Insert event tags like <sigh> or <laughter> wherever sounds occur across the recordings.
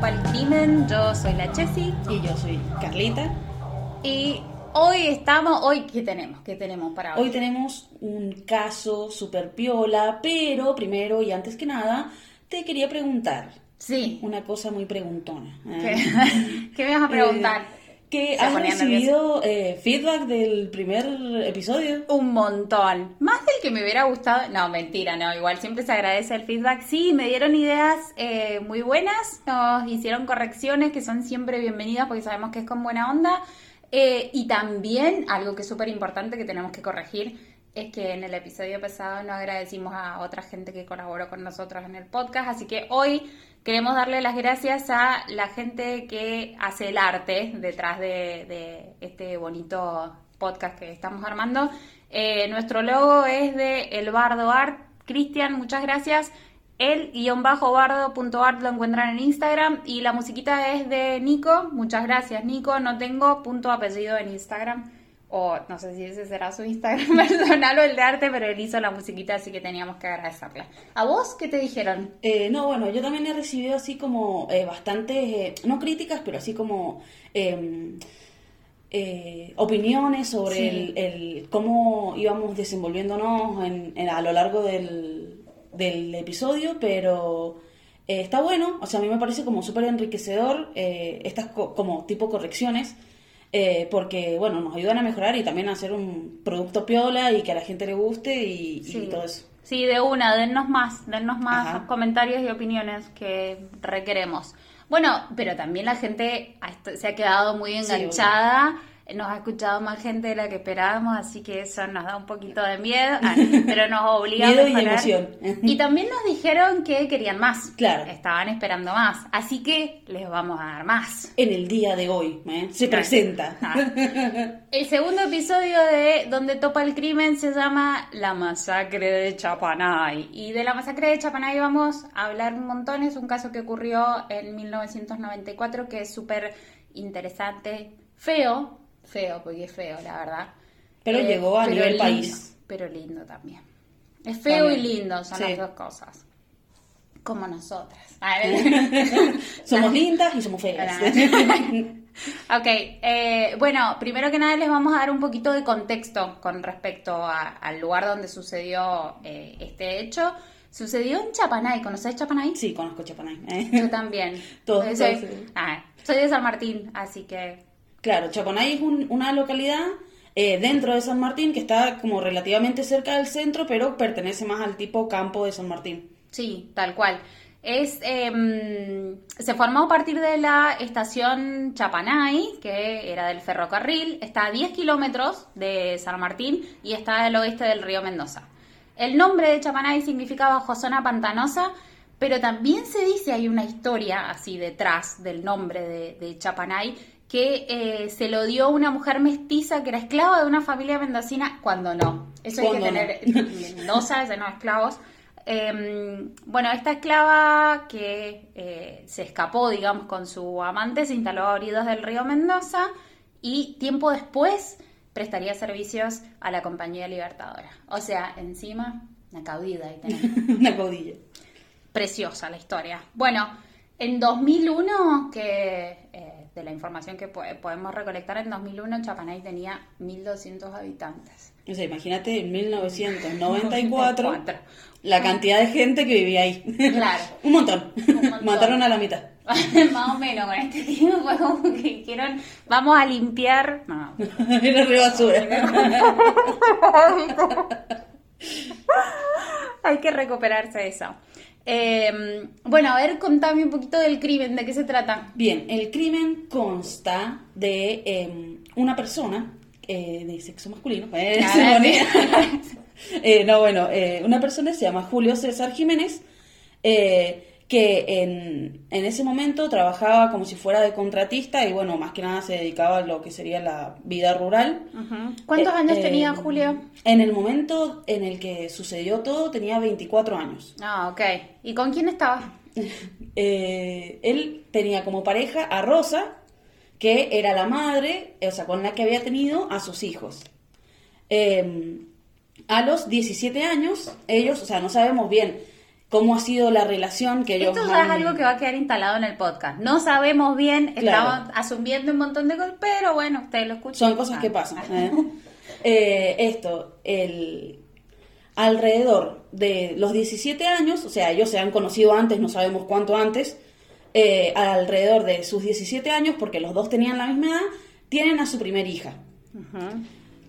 Crimen. Yo soy la Chessy. Y yo soy Carlita. Y hoy estamos, hoy, ¿qué tenemos? ¿Qué tenemos para hoy? Hoy tenemos un caso super piola, pero primero y antes que nada, te quería preguntar. Sí. Una cosa muy preguntona. ¿Qué, <laughs> ¿Qué me vas a preguntar? Eh, que has recibido eh, feedback del primer episodio. Un montón. Más del que me hubiera gustado. No, mentira, no. Igual siempre se agradece el feedback. Sí, me dieron ideas eh, muy buenas. Nos hicieron correcciones que son siempre bienvenidas porque sabemos que es con buena onda. Eh, y también algo que es súper importante que tenemos que corregir es que en el episodio pasado no agradecimos a otra gente que colaboró con nosotros en el podcast. Así que hoy Queremos darle las gracias a la gente que hace el arte detrás de, este bonito podcast que estamos armando. Eh, nuestro logo es de El Bardo Art. Cristian, muchas gracias. El guion bajo bardo.art lo encuentran en Instagram y la musiquita es de Nico. Muchas gracias, Nico. No tengo punto apellido en Instagram o no sé si ese será su Instagram <laughs> personal o el de arte, pero él hizo la musiquita, así que teníamos que agradecerle. ¿A vos qué te dijeron? Eh, no, bueno, yo también he recibido así como eh, bastantes, eh, no críticas, pero así como em, opiniones sobre el, cómo íbamos desenvolviéndonos a lo largo del, del episodio, pero... está bueno, o sea, a mí me parece como súper enriquecedor estas como tipo correcciones eh, porque, bueno, nos ayudan a mejorar y también a hacer un producto piola y que a la gente le guste y, todo eso. Sí, de una, dennos más, dennos más comentarios y opiniones que requeremos. Bueno, pero también la gente se ha quedado muy enganchada nos ha escuchado más gente de la que esperábamos, así que eso nos da un poquito de miedo, <laughs> pero nos obliga a mejorar. y emoción. Y también nos dijeron que querían más. Claro. Estaban esperando más, así que les vamos a dar más. En el día de hoy, ¿eh? se presenta. Ah. El segundo episodio de Donde topa el crimen se llama La masacre de Chapanay. Y de la masacre de Chapanay vamos a hablar un montón. Es un caso que ocurrió en 1994 que es súper interesante, feo, feo, porque es feo, la verdad. Pero eh, llegó a nivel país. Pero lindo también. Es feo y lindo, son las dos cosas. Como nosotras. <laughs> <laughs> somos lindas y somos feas. <laughs> ok, eh, bueno, primero que nada les vamos a dar un poquito de contexto con respecto al lugar donde sucedió eh, este hecho. Sucedió en Chapanay, ¿conoces Chapanay? Sí, conozco Chapanay. Yo también. Todos, ah, soy de San Martín, así que Claro, Chaponay es una localidad eh, dentro de San Martín que está como relativamente cerca del centro, pero pertenece más al tipo campo de San Martín. Sí, tal cual. Es, em, se formó a partir de la estación Chapanay, que era del ferrocarril, está a 10 kilómetros de San Martín y está al oeste del río Mendoza. El nombre de Chapanay significa bajo zona pantanosa, pero también se dice, hay una historia así detrás del nombre de, de Chapanay, que eh, se lo dio una mujer mestiza que era esclava de una familia mendocina cuando no. Eso hay que tener <laughs> Mendoza, de no esclavos. Em, bueno, esta esclava que eh, se escapó, digamos, con su amante, se instaló a orillas del río Mendoza y tiempo después prestaría servicios a la Compañía Libertadora. O sea, encima, una caudilla. <laughs> una caudilla. Preciosa la historia. Bueno, en 2001, que eh, de la información que podemos recolectar, en 2001 Chapanay tenía 1.200 habitantes. O sea, imagínate en 1994 la cantidad de gente que vivía ahí. Claro. <laughs> Un montón. Mataron a la mitad. <laughs> Más o menos, con este tiempo fue como que dijeron, vamos a limpiar. No. <laughs> Era re basura. Hay que recuperarse eso. Em, bueno, a ver, contame un poquito del crimen, ¿de qué se trata? Bien, el crimen consta de em, una persona eh, de sexo masculino. Eh, <laughs> eh, no, bueno, una persona se llama Julio César Jiménez que en, en, ese momento trabajaba como si fuera de contratista y bueno, más que nada se dedicaba a lo que sería la vida rural. ¿Cuántos eh, años tenía eh, Julio? En el momento en el que sucedió todo tenía 24 años. Ah, ok. ¿Y con quién estaba? <laughs> Eh, él tenía como pareja a Rosa, que era la madre, o sea, con la que había tenido a sus hijos. a los 17 años, ellos, o sea, no sabemos bien cómo ha sido la relación que ellos Esto ya es algo que va a quedar instalado en el podcast. No sabemos bien, Claro. estamos asumiendo un montón de cosas, pero bueno, ustedes lo escuchan. Son cosas que pasan. <laughs> ¿eh? Eh, esto, el, alrededor de los 17 años, o sea, ellos se han conocido antes, no sabemos cuánto antes, eh, alrededor de sus 17 años, porque los dos tenían la misma edad, tienen a su primer hija,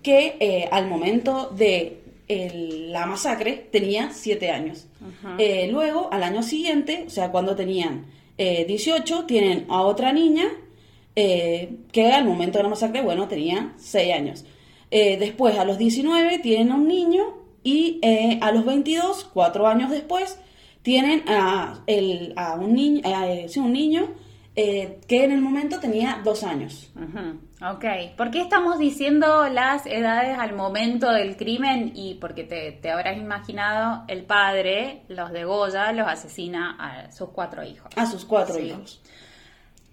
que al momento de el- la masacre tenía 7 años. Eh, luego, al año siguiente, o sea, cuando tenían eh, 18, tienen a otra niña eh, que al momento de la masacre, bueno, tenía 6 años. Eh, después, a los 19, tienen a un niño y a los 22, 4 años después, tienen a, el, a un niño, sí, un niño eh, que en el momento tenía 2 años. Ujú, Ok, ¿por qué estamos diciendo las edades al momento del crimen? Y porque te, te habrás imaginado, el padre los de Goya los asesina a sus cuatro hijos. A sus cuatro Sí. hijos.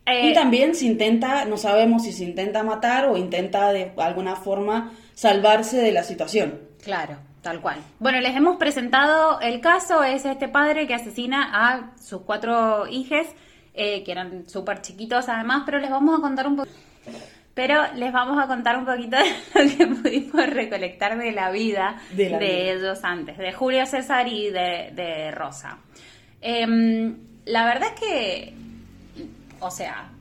Eh, Y también se intenta, no sabemos si se intenta matar o intenta de alguna forma salvarse de la situación. Claro, tal cual. Bueno, les hemos presentado el caso, es este padre que asesina a sus cuatro hijes, eh, que eran súper chiquitos además, pero les vamos a contar un poco... Pero les vamos a contar un poquito de lo que pudimos recolectar de la vida De de, la vida. ellos antes, de Julio César y de, de Rosa. Em, la verdad es que, o sea,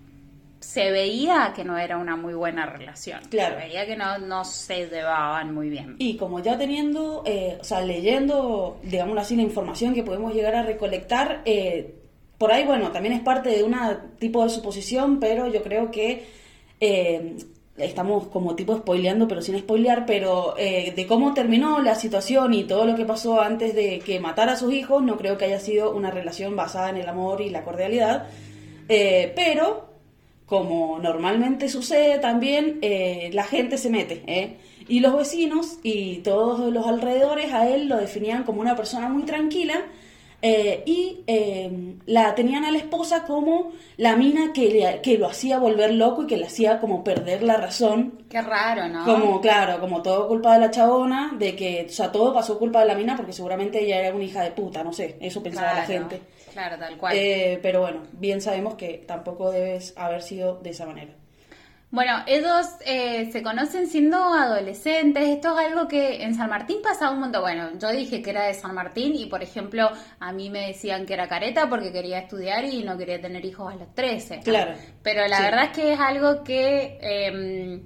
se veía que no era una muy buena relación. Claro. Se veía que no, no se llevaban muy bien. Y como ya teniendo, eh, o sea, leyendo, digámoslo así, la información que podemos llegar a recolectar, eh, por ahí, bueno, también es parte de un tipo de suposición, pero yo creo que eh, estamos como tipo spoileando, pero sin spoilear, pero eh, de cómo terminó la situación y todo lo que pasó antes de que matara a sus hijos, no creo que haya sido una relación basada en el amor y la cordialidad, Eh, pero como normalmente sucede también, eh, la gente se mete, ¿eh? Y los vecinos y todos los alrededores a él lo definían como una persona muy tranquila eh, y eh, la tenían a la esposa como la mina que, le- que lo hacía volver loco y que le hacía como perder la razón. Qué raro, ¿no? Como, claro, como todo culpa de la chabona, de que, o sea, todo pasó culpa de la mina porque seguramente ella era una hija de puta, no sé, eso pensaba la gente. Claro, tal cual. Eh, pero bueno, bien sabemos que tampoco debes haber sido de esa manera. Bueno, ellos eh, se conocen siendo adolescentes. Esto es algo que en San Martín pasa un montón. Bueno, yo dije que era de San Martín y, por ejemplo, a mí me decían que era careta porque quería estudiar y no quería tener hijos a los 13. Claro. Pero la Sí. verdad es que es algo que eh,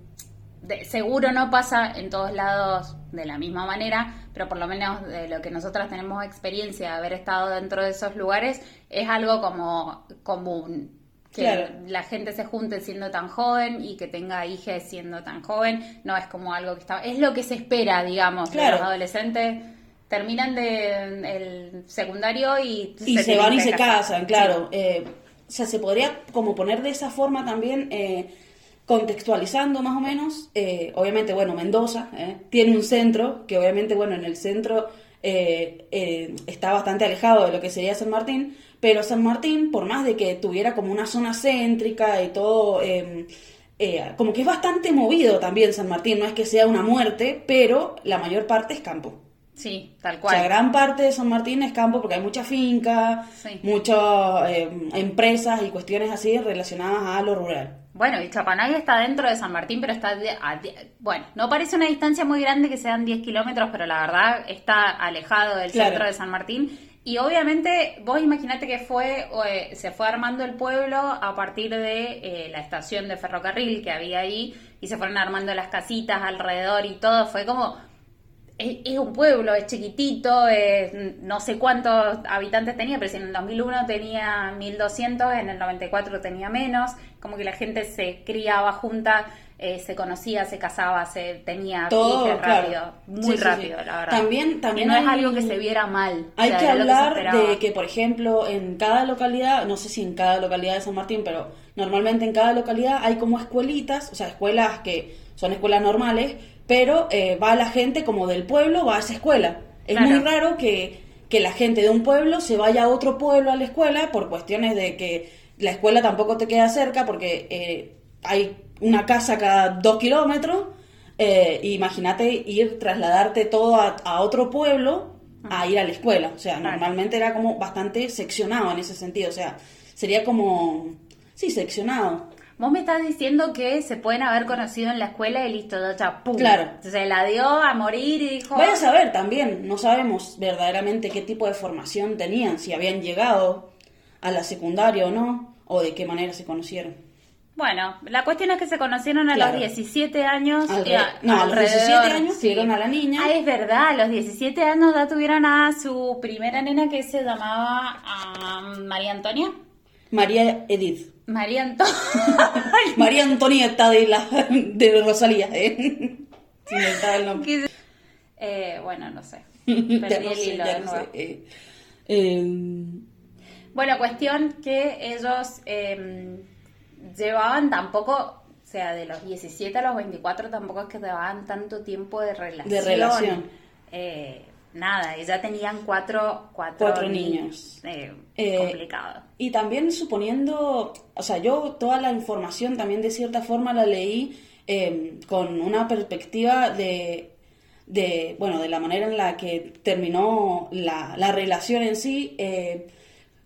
de- seguro no pasa en todos lados de la misma manera, pero por lo menos de lo que nosotras tenemos experiencia de haber estado dentro de esos lugares, es algo como común. Que Claro. la gente se junte siendo tan joven y que tenga hijos siendo tan joven, no es como algo que está... Es lo que se espera, digamos, de Claro. los adolescentes. Terminan de el secundario y, y se, van y se casar. casan, claro. Eh, o sea, se podría como poner de esa forma también, eh, contextualizando más o menos. Eh, obviamente, bueno, Mendoza eh, tiene un centro, que obviamente, bueno, en el centro eh, está bastante alejado de lo que sería San Martín, pero San Martín, por más de que tuviera como una zona céntrica y todo... eh, eh, como que es bastante movido también San Martín, no es que sea una muerte, pero la mayor parte es campo. Sí, tal O cual. sea, gran parte de San Martín es campo porque hay mucha finca, Sí. muchas eh, empresas y cuestiones así relacionadas a lo rural. Bueno, y Chapanay está dentro de San Martín, pero está... de- a bueno, no parece una distancia muy grande que sean 10 kilómetros, pero la verdad está alejado del Claro. centro de San Martín. Y obviamente, vos imaginate que fue eh, se fue armando el pueblo a partir de eh, la estación de ferrocarril que había ahí y se fueron armando las casitas alrededor y todo. Fue como es, es un pueblo, es chiquitito, es- no sé cuántos habitantes tenía, pero si en el 2001 tenía 1200, en el 94 tenía menos, como que la gente se criaba junta, eh, se conocía, se casaba, se tenía Todo, hijos claro. rápido, muy Sí, rápido, sí. la verdad. También- también Y no es hay- algo que se viera mal. o Hay sea, que hablar de que, por ejemplo, en cada localidad, no sé si en cada localidad de San Martín, pero normalmente en cada localidad hay como escuelitas, o sea, escuelas que son escuelas normales, pero eh, va la gente como del pueblo, va a esa escuela. Es Claro. muy raro que, que la gente de un pueblo se vaya a otro pueblo a la escuela por cuestiones de que la escuela tampoco te queda cerca porque eh, hay una casa cada dos kilómetros. eh, imagínate ir, trasladarte todo a, a otro pueblo a ir a la escuela. O sea, normalmente era como bastante seccionado en ese sentido. O sea, sería como, sí, seccionado. Vos me estás diciendo que se pueden haber conocido en la escuela y listo, ya, pum. Claro. Se la dio a morir y dijo... Vaya a saber también, no sabemos verdaderamente qué tipo de formación tenían, si habían llegado a la secundaria o no, o de qué manera se conocieron. Bueno, la cuestión es que se conocieron a los 17 años. Alre no, a los 17 años tuvieron a la niña. Ah, es verdad, a los 17 años ya tuvieron a su primera nena que se llamaba María Antonia. María Edith. María Antonia. <laughs> María Antonieta de, la, de Rosalía, ¿eh? <laughs> el nombre. Eh, bueno, no sé. <laughs> Perdí el hilo de nuevo. Eh, em, bueno, cuestión que ellos em, llevaban tampoco, o sea, de los 17 a los 24 tampoco es que llevaban tanto tiempo de relación. De relación. Eh, nada, ya tenían cuatro, cuatro, niños. Eh, eh, complicado. Y también suponiendo, o sea, yo toda la información también de cierta forma la leí em, con una perspectiva de, de, bueno, de la manera en la que terminó la, la relación en sí, eh,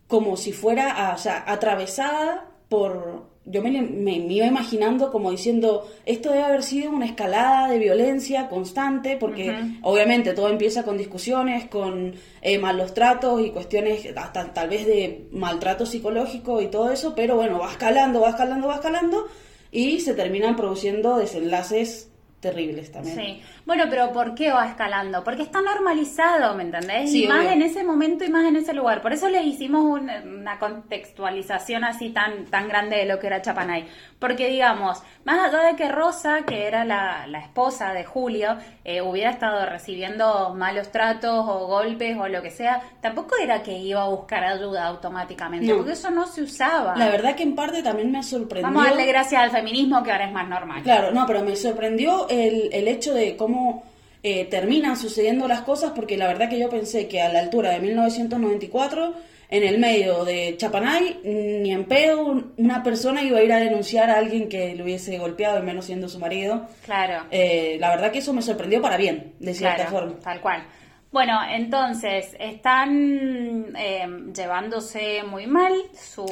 como si fuera, o sea, atravesada por, yo me, me, iba imaginando como diciendo, esto debe haber sido una escalada de violencia constante, porque obviamente todo empieza con discusiones, con eh, malos tratos y cuestiones hasta tal vez de maltrato psicológico y todo eso, pero bueno, va escalando, va escalando, va escalando y se terminan produciendo desenlaces terribles también. Sí. Bueno, pero ¿por qué va escalando? Porque está normalizado, ¿me entendés? y más en ese momento y más en ese lugar. Por eso le hicimos una, contextualización así tan, tan grande de lo que era Chapanay. Porque, digamos, más allá de que Rosa, que era la, esposa de Julio, eh, hubiera estado recibiendo malos tratos o golpes o lo que sea, tampoco era que iba a buscar ayuda automáticamente, porque eso no se usaba. La verdad que en parte también me sorprendió. Vamos a darle gracias al feminismo que ahora es más normal. Claro, no, pero me sorprendió el, el hecho de cómo cómo eh, terminan sucediendo las cosas, porque la verdad que yo pensé que a la altura de 1994, en el medio de Chapanay, ni en pedo una persona iba a ir a denunciar a alguien que le hubiese golpeado, y menos siendo su marido. Claro. Eh, la verdad que eso me sorprendió para bien, de cierta forma. Tal cual. Bueno, entonces están eh, llevándose muy mal. Su,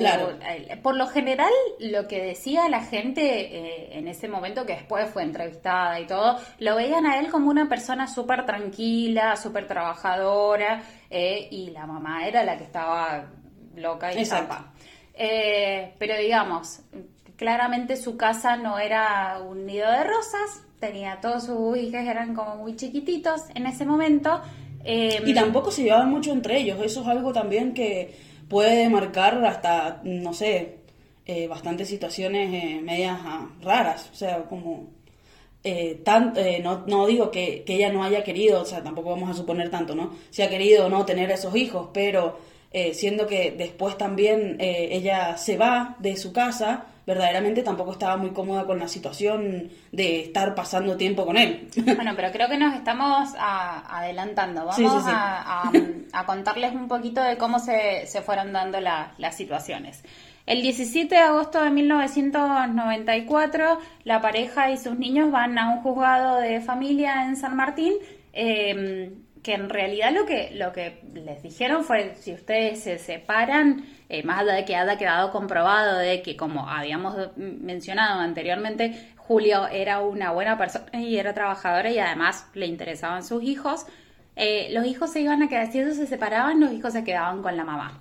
por lo general, lo que decía la gente eh, en ese momento, que después fue entrevistada y todo, lo veían a él como una persona súper tranquila, súper trabajadora, eh, y la mamá era la que estaba loca y zapa. pero digamos, claramente su casa no era un nido de rosas, tenía todos sus hijos, eran como muy chiquititos en ese momento. Em, y tampoco se llevaban mucho entre ellos, eso es algo también que puede marcar hasta, no sé, eh, bastantes situaciones eh, medias ah, raras, o sea, como... Eh, eh, no, no, digo que, que, ella no haya querido, o sea, tampoco vamos a suponer tanto, ¿no? Si ha querido o no tener esos hijos, pero siendo que después también ella se va de su casa, verdaderamente tampoco estaba muy cómoda con la situación de estar pasando tiempo con él. <laughs> Bueno, pero creo que nos estamos adelantando. Vamos <laughs> A, contarles un poquito de cómo se, fueron dando las situaciones. El 17 de agosto de 1994, la pareja y sus niños van a un juzgado de familia en San Martín. Eh, que en realidad lo que, lo que les dijeron fue, si ustedes se separan, eh, más allá de que haya quedado comprobado de que, como habíamos mencionado anteriormente, Julio era una buena persona y era trabajadora y además le interesaban sus hijos, eh, los hijos se iban a quedar, si ellos se separaban, los hijos se quedaban con la mamá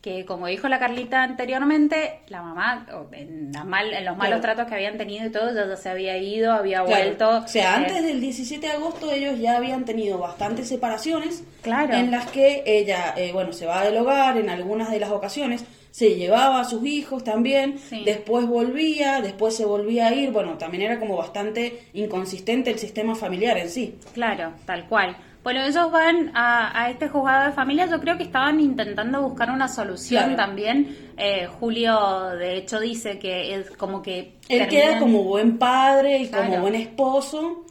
que como dijo la Carlita anteriormente, la mamá, en, los malos tratos que habían tenido y todo, ya, se había ido, había vuelto. O sea, antes eh, del 17 de agosto ellos ya habían tenido bastantes separaciones claro. en las que ella, eh, bueno, se va del hogar en algunas de las ocasiones, se llevaba a sus hijos también, después volvía, después se volvía a ir, bueno, también era como bastante inconsistente el sistema familiar en sí. Claro, tal cual. Bueno, ellos van a, este juzgado de familia, yo creo que estaban intentando buscar una solución también. Eh, Julio, de hecho, dice que es como que... Él queda como buen padre y como buen esposo,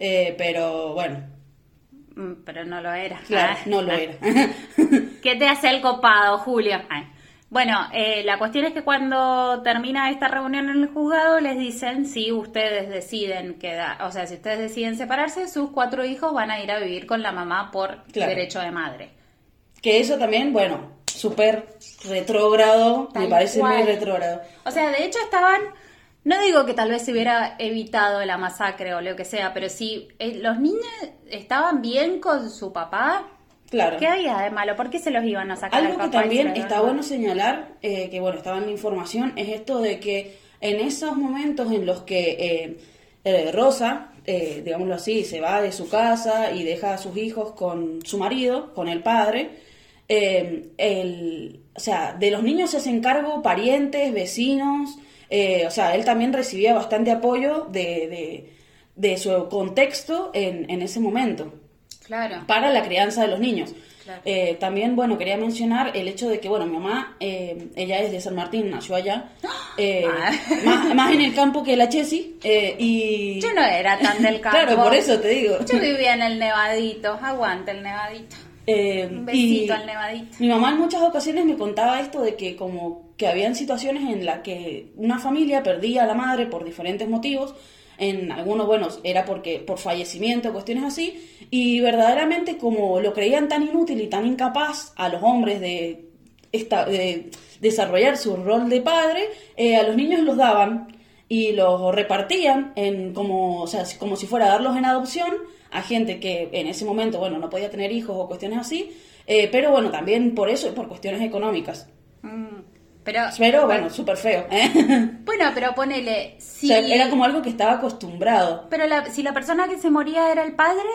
eh, pero bueno. Mm, pero no lo era. Claro, ah, no lo ah. <laughs> era. ¿Qué te hace el copado, Julio? Bueno, eh, la cuestión es que cuando termina esta reunión en el juzgado les dicen si ustedes deciden quedar, o sea, si ustedes deciden separarse, sus cuatro hijos van a ir a vivir con la mamá por derecho de madre. Que eso también, bueno, súper retrógrado, me parece muy retrógrado. O sea, de hecho estaban, no digo que tal vez se hubiera evitado la masacre o lo que sea, pero si eh, los niños estaban bien con su papá, Claro. ¿Qué había de malo? ¿Por qué se los iban a sacar? Algo que también está bueno señalar, eh, que bueno, estaba en la información, es esto de que en esos momentos en los que eh, eh, Rosa, digámoslo así, se va de su casa y deja a sus hijos con su marido, con el padre, el, o sea, de los niños se hacen cargo parientes, vecinos, o sea, él también recibía bastante apoyo de, de, su contexto en, en ese momento para la crianza de los niños. Eh, también, bueno, quería mencionar el hecho de que, bueno, mi mamá, eh, ella es de San Martín, nació allá, eh, ah. <laughs> más, en el campo que la Chesi, y... Yo no era tan del <laughs> campo. claro, por eso te digo. Yo vivía en el Nevadito, aguante el Nevadito. Un besito al Nevadito. Mi mamá en muchas ocasiones me contaba esto de que como que habían situaciones en las que una familia perdía a la madre por diferentes motivos, en algunos, bueno, era porque por fallecimiento, cuestiones así, y verdaderamente como lo creían tan inútil y tan incapaz a los hombres de, esta, de desarrollar su rol de padre, eh, a los niños los daban y los repartían en como, o sea, como si fuera a darlos en adopción a gente que en ese momento, bueno, no podía tener hijos o cuestiones así, eh, pero bueno, también por eso y por cuestiones económicas. Mm. Pero, pero bueno, súper feo. ¿eh? <laughs> Bueno, pero ponele. Si... era como algo que estaba acostumbrado. Pero si la persona que se moría era el padre.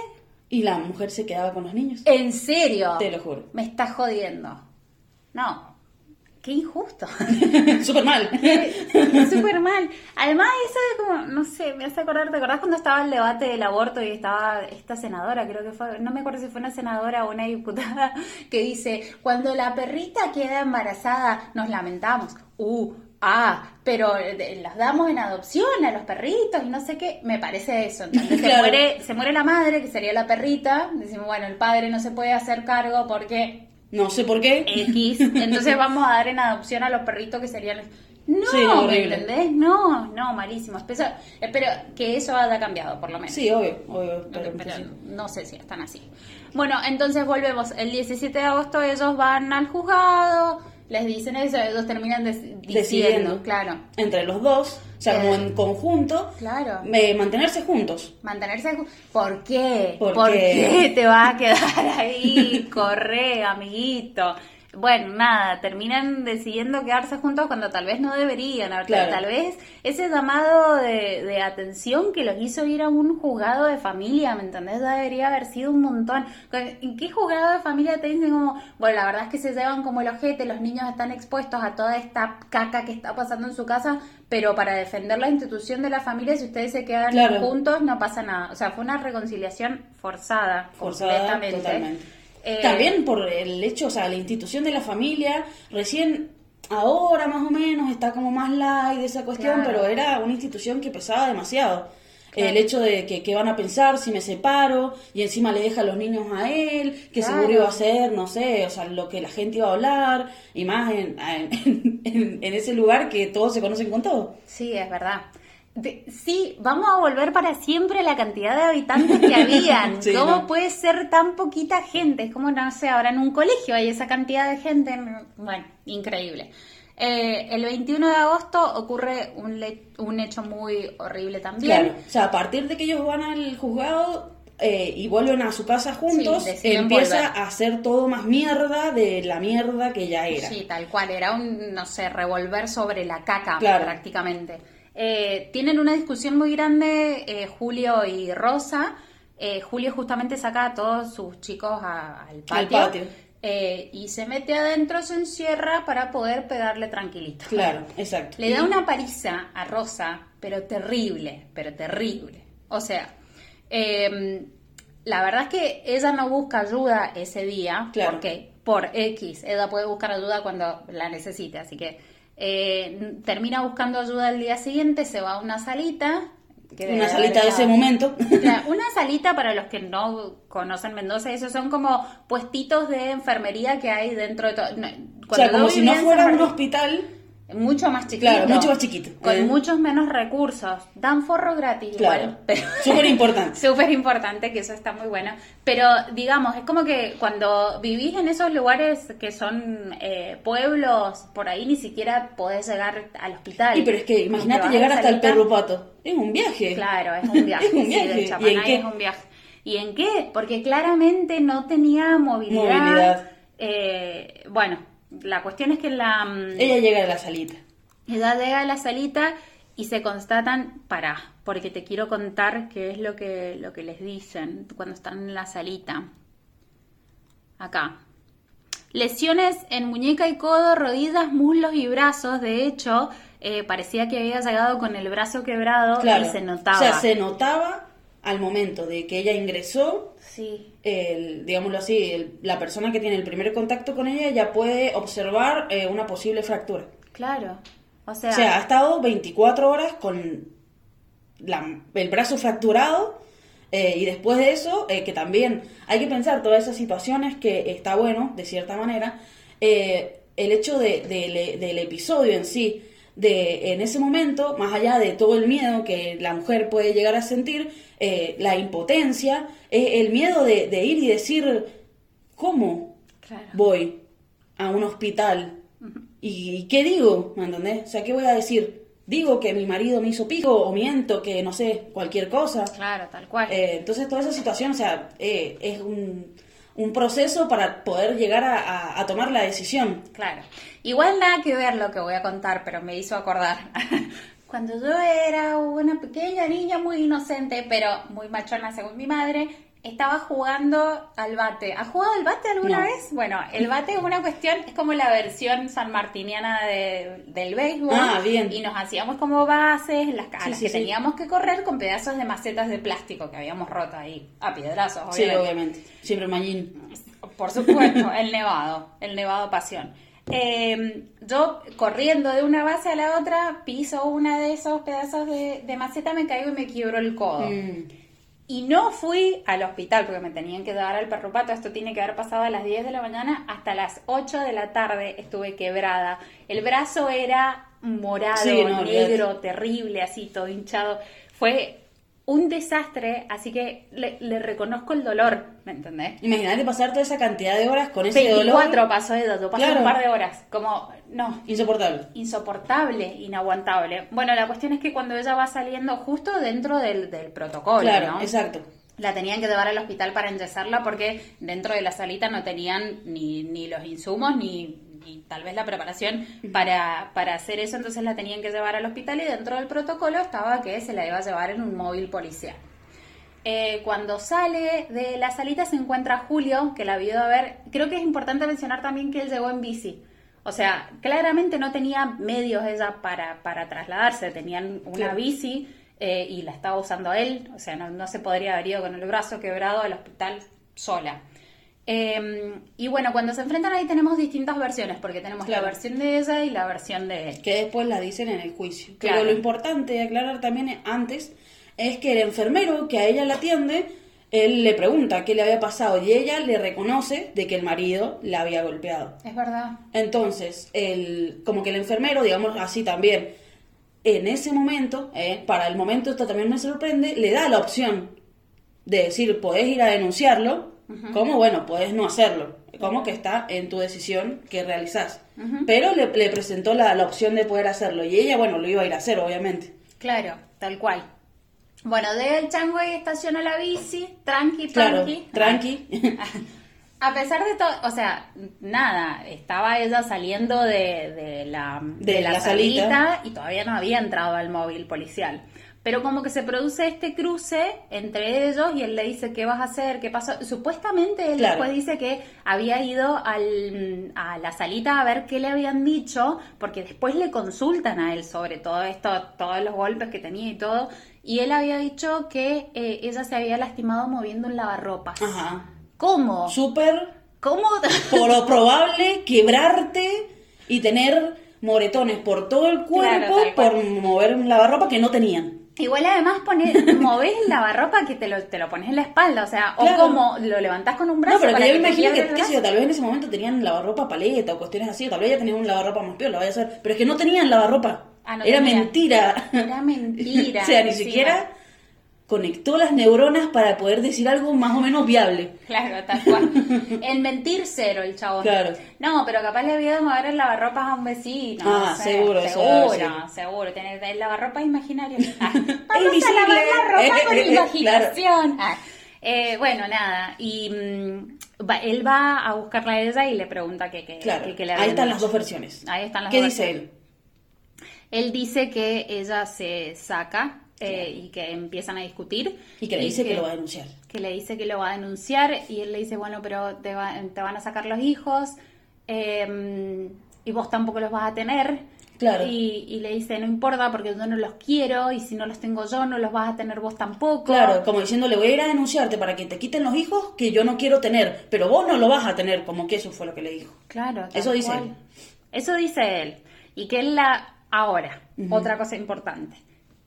Y la mujer se quedaba con los niños. ¿En serio? Te lo juro. Me estás jodiendo. No, Qué injusto. <laughs> Súper mal. Súper <laughs> mal. Además, eso de como, no sé, me hace acordar, ¿te acordás cuando estaba el debate del aborto y estaba esta senadora, creo que fue, no me acuerdo si fue una senadora o una diputada, <laughs> que dice, cuando la perrita queda embarazada, nos lamentamos. Uh, ah, pero las damos en adopción a los perritos y no sé qué, me parece eso. Entonces se, muere, se muere la madre, que sería la perrita, decimos, bueno, el padre no se puede hacer cargo porque no sé por qué. X. Entonces vamos a dar en adopción a los perritos que serían... No, ¿me entendés? No, no, malísimo. Espero, que eso haya cambiado, por lo menos. Sí, obvio, obvio. Pero, no sé si están así. Bueno, entonces volvemos. El 17 de agosto ellos van al juzgado, les dicen eso, ellos terminan decidiendo, claro. Entre los dos, o sea, como en conjunto, claro. mantenerse juntos. Mantenerse juntos. ¿Por qué? ¿Por, qué? te va a quedar <laughs> ahí? Corre, amiguito bueno, nada, terminan decidiendo quedarse juntos cuando tal vez no deberían. Tal vez ese llamado de, atención que los hizo ir a un juzgado de familia, ¿me entendés? debería haber sido un montón. ¿En qué juzgado de familia te dicen como, bueno, la verdad es que se llevan como el ojete, los niños están expuestos a toda esta caca que está pasando en su casa, pero para defender la institución de la familia, si ustedes se quedan juntos, no pasa nada. O sea, fue una reconciliación forzada, forzada completamente. Eh, También por el hecho, o sea, la institución de la familia, recién ahora más o menos está como más light de esa cuestión, pero era una institución que pesaba demasiado. El hecho de que qué van a pensar si me separo y encima le deja a los niños a él, que seguro iba a ser, no sé, o sea, lo que la gente iba a hablar, y más en, en, <laughs> en ese lugar que todos se conocen con todo. Sí, es verdad sí, vamos a volver para siempre a la cantidad de habitantes que habían. <laughs> ¿Cómo puede ser tan poquita gente? Es como, no sé, ahora en un colegio hay esa cantidad de gente. Bueno, increíble. Eh, el 21 de agosto ocurre un, un hecho muy horrible también. Claro, o sea, a partir de que ellos van al juzgado eh, y vuelven a su casa juntos, empieza a hacer todo más mierda de la mierda que ya era. Sí, tal cual, era un, no sé, revolver sobre la caca prácticamente. Eh, tienen una discusión muy grande eh, Julio y Rosa. Eh, Julio justamente saca a todos sus chicos al patio. y se mete adentro, se encierra para poder pegarle tranquilito. Claro, exacto. Le da una paliza a Rosa, pero terrible, pero terrible. O sea, em, la verdad es que ella no busca ayuda ese día, porque por X, ella puede buscar ayuda cuando la necesite, así que eh, termina buscando ayuda el día siguiente, se va a una salita una salita de ese momento. una salita para los que no conocen Mendoza, esos son como puestitos de enfermería que hay dentro de todo. O sea, como si no fuera un hospital mucho más chiquito. Claro, mucho más chiquito. Con eh. muchos menos recursos. Dan forro gratis igual. Súper <laughs> importante. Súper importante, que eso está muy bueno. Pero, digamos, es como que cuando vivís en esos lugares que son eh, pueblos, por ahí ni siquiera podés llegar al hospital. Y pero es que imagínate llegar hasta el Perro Pato. Es un viaje. Claro, es <laughs> un viaje. es un viaje. ¿Y en qué? es un viaje. ¿Y en qué? Porque claramente no tenía movilidad. Movilidad. Eh, bueno, la cuestión es que la... Mm, ella llega a la salita. Ella llega a la salita y se constatan, para, porque te quiero contar qué es lo que, lo que les dicen cuando están en la salita. Acá. Lesiones en muñeca y codo, rodillas, muslos y brazos. De hecho, eh, parecía que había llegado con el brazo quebrado y se notaba. O sea, se notaba al momento de que ella ingresó, sí. el, digámoslo así, la persona que tiene el primer contacto con ella ya puede observar eh, una posible fractura. Claro. O sea, ha estado 24 horas con el brazo fracturado eh, y después de eso, eh, que también hay que pensar todas esas situaciones que está bueno, de cierta manera, el hecho del episodio en sí, de en ese momento, más allá de todo el miedo que la mujer puede llegar a sentir, eh, la impotencia, eh, el miedo de, ir y decir, ¿cómo voy a un hospital? ¿Y, qué digo? ¿Me entendés? O sea, ¿qué voy a decir? Digo que mi marido me hizo pico o miento que, no sé, cualquier cosa. Claro, tal cual. Eh, entonces, toda esa situación, o sea, es un, un, proceso para poder llegar a, tomar la decisión. Claro. Igual nada que ver lo que voy a contar, pero me hizo acordar. <laughs> Cuando yo era una pequeña niña muy inocente, pero muy machona según mi madre, estaba jugando al bate. ¿Has jugado al bate alguna vez? Bueno, el bate es una cuestión, es como la versión sanmartiniana de, del béisbol. Ah, bien. Y nos hacíamos como bases, las caras que teníamos que correr con pedazos de macetas de plástico que habíamos roto ahí, a piedrazos, obviamente. Sí, obviamente. Siempre mañín. Por supuesto, <laughs> el nevado, el nevado pasión. Eh, yo corriendo de una base a la otra, piso una de esos pedazos de, maceta, me caigo y me quiebro el codo. Mm. Y no fui al hospital porque me tenían que dar al perrupato. Esto tiene que haber pasado a las 10 de la mañana. Hasta las 8 de la tarde estuve quebrada. El brazo era morado, negro, terrible, así todo hinchado. Fue un desastre, así que le, reconozco el dolor, ¿me entendés? Imagínate pasar toda esa cantidad de horas con ese 24 dolor. pasó de pasó un par de horas, como, no. Insoportable. Insoportable, inaguantable. Bueno, la cuestión es que cuando ella va saliendo justo dentro del, del protocolo, claro, exacto. La tenían que llevar al hospital para enyesarla porque dentro de la salita no tenían ni, ni los insumos ni y tal vez la preparación para, para hacer eso, entonces la tenían que llevar al hospital y dentro del protocolo estaba que se la iba a llevar en un móvil policial. Eh, cuando sale de la salita se encuentra Julio, que la vio a ver. Creo que es importante mencionar también que él llegó en bici. O sea, claramente no tenía medios ella para, para trasladarse, tenían una bici eh, y la estaba usando él. O sea, no, no se podría haber ido con el brazo quebrado al hospital sola. Em, y bueno, cuando se enfrentan ahí tenemos distintas versiones, porque tenemos la versión de ella y la versión de él. Que después la dicen en el juicio. Pero lo importante de aclarar también antes es que el enfermero que a ella la atiende, él le pregunta qué le había pasado y ella le reconoce de que el marido la había golpeado. Es verdad. Entonces, el, como que el enfermero, digamos así también, en ese momento, eh, para el momento esto también me sorprende, le da la opción de decir, podés ir a denunciarlo ¿Cómo? Bueno, puedes no hacerlo. Como que está en tu decisión que realizás. Pero le, presentó la, opción de poder hacerlo. Y ella, bueno, lo iba a ir a hacer, obviamente. Claro, tal cual. Bueno, del chango y estacionó la bici, tranqui, tranqui. tranqui. <laughs> A pesar de todo, o sea, nada, estaba ella saliendo de, la, de, la, salita y todavía no había entrado al móvil policial pero como que se produce este cruce entre ellos y él le dice qué vas a hacer, qué pasó. Supuestamente él después dice que había ido al, a la salita a ver qué le habían dicho, porque después le consultan a él sobre todo esto, todos los golpes que tenía y todo, y él había dicho que eh, ella se había lastimado moviendo un lavarropas. Ajá. ¿Cómo? Súper. ¿Cómo? Por lo <laughs> probable quebrarte y tener moretones por todo el cuerpo por mover un lavarropa que no tenían. Igual además poner, <laughs> movés el lavarropa que te lo, te lo pones en la espalda, o sea, o como lo levantás con un brazo. No, pero para que yo me imagino que, qué sé yo, tal vez en ese momento tenían lavarropa paleta o cuestiones así, o tal vez ya tenían un lavarropa más peor, lo vaya a hacer. Pero es que no tenían lavarropa. Ah, no Era tenían. mentira. Era mentira. <laughs> o sea, ni siquiera conectó las neuronas para poder decir algo más o menos viable. Claro, tal cual. <laughs> El mentir cero, el chabón. Claro. No, pero capaz le había de mover el lavarropas a un vecino. Ah, seguro, Seguro, seguro. Tiene el lavarropas imaginario. <laughs> Ah, vamos a lavar la ropa con Eh, eh, imaginación. Ah, bueno, nada. Y mm, va- él va a buscarla a ella y le pregunta que, que, Claro, que- que le ahí están las dos versiones. Ahí están las ¿Qué dos dice versiones. él? Él dice que ella se saca eh, y que empiezan a discutir. Y que le dice que lo va a denunciar. que le dice que lo va a denunciar y él le dice, bueno, pero te, va- te van a sacar los hijos eh, y vos tampoco los vas a tener. Claro. Y, y le dice, no importa porque yo no los quiero y si no los tengo yo no los vas a tener vos tampoco. Claro, como diciéndole, voy a ir a denunciarte para que te quiten los hijos que yo no quiero tener, pero vos no lo vas a tener, como que eso fue lo que le dijo. Claro, Eso dice cual. él. Eso dice él. Y que él la... Ahora, otra cosa importante.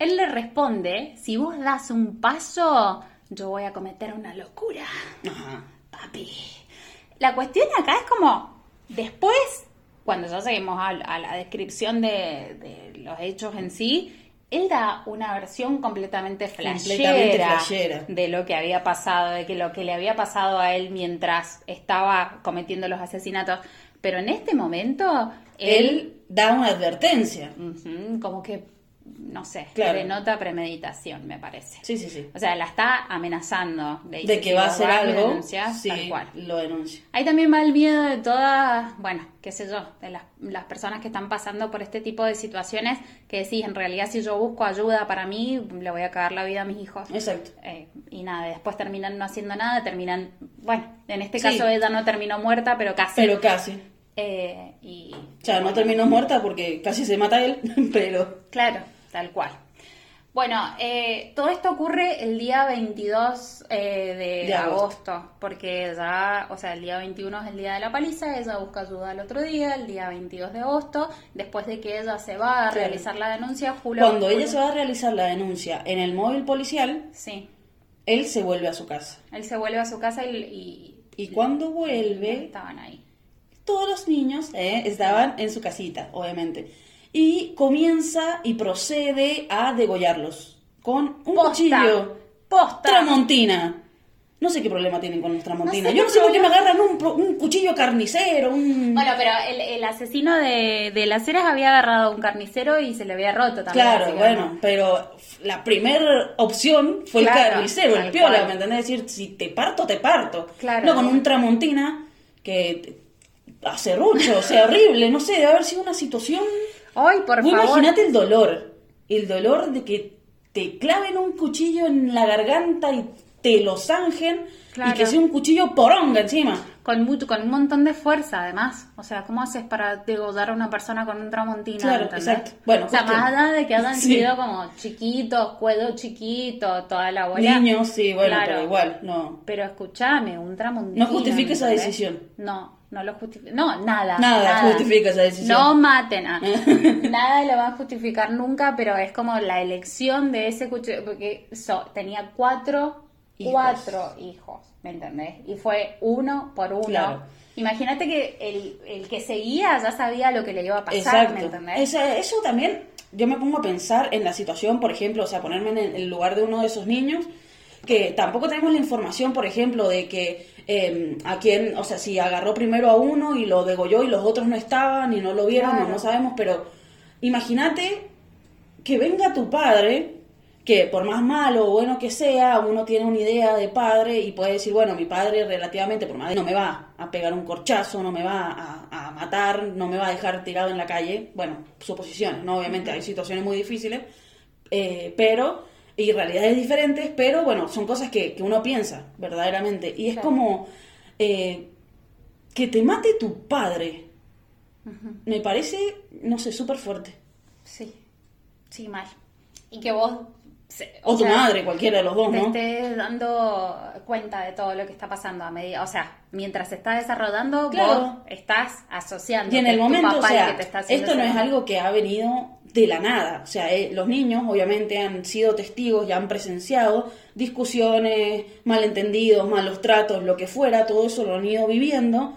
Él le responde, si vos das un paso, yo voy a cometer una locura. Ajá. Papi. La cuestión acá es como, después, cuando ya seguimos a, a la descripción de, de los hechos en sí, él da una versión completamente flashera, de lo que había pasado, de que lo que le había pasado a él mientras estaba cometiendo los asesinatos. Pero en este momento, él, Él da una advertencia. como que, no sé, Claro. denota premeditación, me parece. Sí, sí, sí. O sea, la está amenazando de, De que va a hacer algo, denunciás, sí, tal cual. lo denuncia. Ahí también va el miedo de todas, bueno, qué sé yo, de las, las personas que están pasando por este tipo de situaciones que decís, en realidad si yo busco ayuda para mí, le voy a cagar la vida a mis hijos. Exacto. Eh, y nada, después terminan no haciendo nada, terminan, bueno, en este Sí. caso ella no terminó muerta, pero casi. Pero casi. Eh, y, O sea, no terminó muerta porque casi se mata él, <laughs> pero... Claro, tal cual. Bueno, eh, todo esto ocurre el día 22 eh, de, De agosto. agosto. porque ya, o sea, el día 21 es el día de la paliza, ella busca ayuda el otro día, el día 22 de agosto, después de que ella se va a Claro. realizar la denuncia, Julio... Cuando ella se va a realizar la denuncia en el móvil policial, Sí, él se vuelve a su casa. él se vuelve a su casa y... Y, Y cuando vuelve, Estaban ahí. todos los niños eh, estaban en su casita, obviamente. Y comienza y procede a degollarlos con un Posta. cuchillo. Posta. Tramontina. No sé qué problema tienen con los tramontina. No sé Yo no sé por qué me agarran un, un cuchillo carnicero, un... Bueno, pero el, el asesino de, de las Heras había agarrado a un carnicero y se le había roto también. Claro, bueno, no. pero la primera opción fue Claro, el carnicero, el piola, cual. ¿me entendés? decir, si te parto, te parto. Claro. No con un tramontina que hace rucho, o sea, horrible, no sé, debe haber sido una situación... Ay, por favor. imaginate el dolor, el dolor de que te claven un cuchillo en la garganta y te lo zanjen Claro. y que sea un cuchillo poronga encima. Con, mucho, con un montón de fuerza, además. O sea, ¿cómo haces para degollar a una persona con un tramontina? Claro, ¿entendés? exacto. Bueno, o sea, más allá de que hayan Sí. sido como chiquitos, cuello chiquito, toda la bola. Niños, sí, bueno, Claro. pero igual, no. Pero escuchame, un tramontina. No justifica esa decisión. No, no lo justifica. No, nada. Nada justifica esa decisión. No maten a. <laughs> nada lo va a justificar nunca, pero es como la elección de ese cuchillo. Porque so- tenía cuatro, Hijos. cuatro hijos, ¿me entendés? Y fue uno por uno. Claro. Imagínate que el, el que seguía ya sabía lo que le iba a pasar, ¿me Exacto. entendés? Esa- eso también, yo me pongo a pensar en la situación, por ejemplo, o sea, ponerme en el lugar de uno de esos niños, que tampoco tenemos la información, por ejemplo, de que eh, a quién, o sea, si agarró primero a uno y lo degolló y los otros no estaban y no lo vieron, Claro. no, no sabemos, pero imagínate que venga tu padre, que por más malo o bueno que sea, uno tiene una idea de padre y puede decir, bueno, mi padre relativamente, por más no me va a pegar un corchazo, no me va a, a matar, no me va a dejar tirado en la calle, bueno, suposiciones, ¿no? Obviamente hay situaciones muy difíciles, eh, pero, y realidades diferentes, pero bueno, son cosas que, que uno piensa, verdaderamente, y es Claro. como eh, que te mate tu padre, me parece, no sé, súper fuerte. Sí, sí, mal. Y que vos... O, tu sea, madre, cualquiera de los dos, te ¿no? estés dando cuenta de todo lo que está pasando a medida, o sea, mientras se está desarrollando, Claro. vos estás asociando Y en el momento, o sea, que te está haciendo esto no es algo que ha venido de la nada. O sea, eh, los niños obviamente han sido testigos y han presenciado discusiones, malentendidos, malos tratos, lo que fuera, todo eso lo han ido viviendo.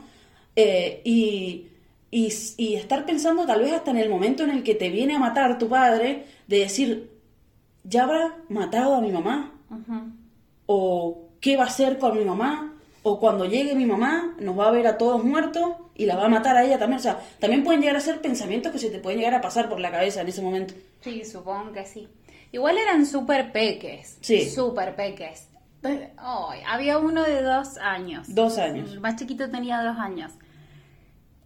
eh, y, y, y estar pensando tal vez hasta en el momento en el que te viene a matar tu padre, de decir, ¿ya habrá matado a mi mamá? ¿O qué va a hacer con mi mamá? ¿O cuando llegue mi mamá nos va a ver a todos muertos y la va a matar a ella también? O sea, también pueden llegar a ser pensamientos que se te pueden llegar a pasar por la cabeza en ese momento. Sí, supongo que sí. Igual eran súper peques. Sí. Súper peques. Ay, había uno de dos años. Dos años. El más chiquito tenía dos años.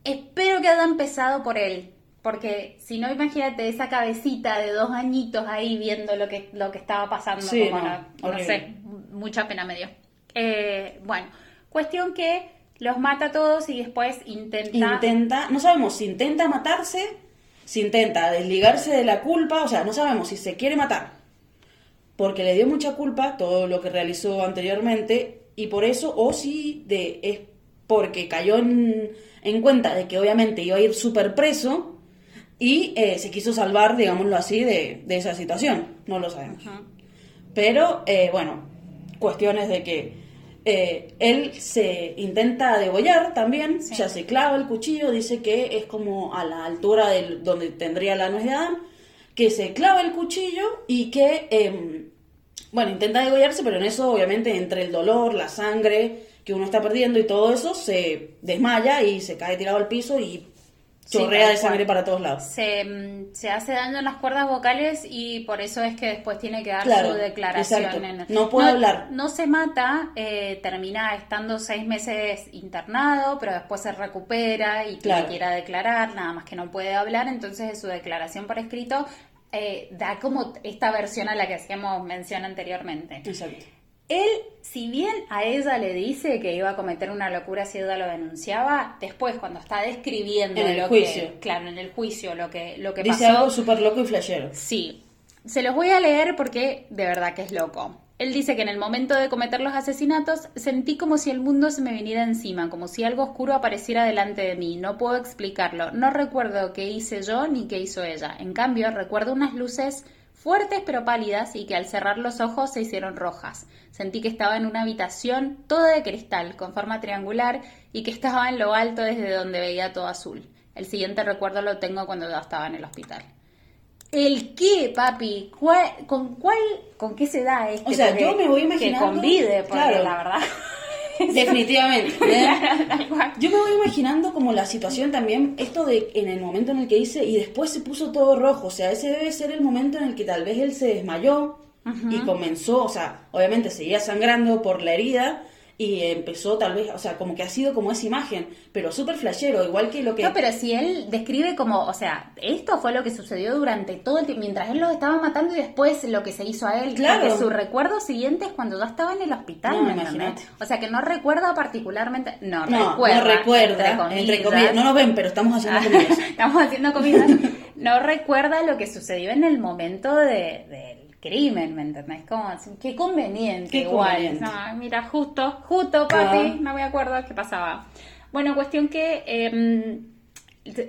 Espero que haya empezado por él. Porque si no, imagínate esa cabecita de dos añitos ahí viendo lo que, lo que estaba pasando. Sí, como no, sé, mucha pena me dio. Eh, bueno, cuestión que los mata a todos y después intenta... Intenta, no sabemos si intenta matarse, si intenta desligarse de la culpa, o sea, no sabemos si se quiere matar, porque le dio mucha culpa todo lo que realizó anteriormente, y por eso, o si de, es porque cayó en, en cuenta de que obviamente iba a ir súper preso y eh, se quiso salvar, digámoslo así, de, de esa situación. No lo sabemos. Pero, eh, bueno, cuestiones de que eh, él se intenta degollar también, Sí. sea, se clava el cuchillo, dice que es como a la altura del, donde tendría la nuez de Adán, que se clava el cuchillo y que, eh, bueno, intenta degollarse, pero en eso, obviamente, entre el dolor, la sangre que uno está perdiendo y todo eso, se desmaya y se cae tirado al piso y chorrea tal de sangre para todos lados. se, mm, se hace daño en las cuerdas vocales y por eso es que después tiene que dar Claro, su declaración. en- No puede hablar. No se mata, eh, termina estando seis meses internado, pero después se recupera y Claro. quiere declarar, nada más que no puede hablar, entonces en su declaración por escrito eh, da como esta versión a la que hacíamos mención anteriormente. Exacto. Él, si bien a ella le dice que iba a cometer una locura si ella lo denunciaba, después cuando está describiendo En el lo juicio. que, claro, en el juicio lo que lo que Dice pasó, algo súper loco y flashero. sí, se los voy a leer porque de verdad que es loco. Él dice que en el momento de cometer los asesinatos sentí como si el mundo se me viniera encima, como si algo oscuro apareciera delante de mí. No puedo explicarlo. No recuerdo qué hice yo ni qué hizo ella. En cambio, recuerdo unas luces fuertes pero pálidas y que al cerrar los ojos se hicieron rojas. Sentí que estaba en una habitación toda de cristal, con forma triangular, y que estaba en lo alto desde donde veía todo azul. El siguiente recuerdo lo tengo cuando yo estaba en el hospital. ¿El qué, papi? ¿Cuál- ¿Con cuál, con qué se da este? O sea, yo me voy Que imaginando- convide, porque claro. la verdad... <laughs> Definitivamente. <laughs> ¿eh? Yo me voy imaginando como la situación también, esto de en el momento en el que hice y después se puso todo rojo, o sea, ese debe ser el momento en el que tal vez él se desmayó y comenzó, o sea, obviamente seguía sangrando por la herida y empezó tal vez, o sea, como que ha sido como esa imagen, pero súper flashero, igual que lo que... No, pero si él describe como, o sea, esto fue lo que sucedió durante todo el tiempo, mientras él los estaba matando y después lo que se hizo a él. Claro. Porque su recuerdo siguiente es cuando ya estaba en el hospital, No. O sea, que no recuerda particularmente, no, no, recuerda. no recuerda, entre comillas, no nos ven, pero estamos haciendo comillas. <laughs> Estamos haciendo comida. No recuerda lo que sucedió en el momento de- del crimen, ¿me entendés? Como, qué conveniente, Qué igual. conveniente. No, mira, justo, justo, papi, Ah. no me acuerdo qué pasaba. Bueno, cuestión que, eh,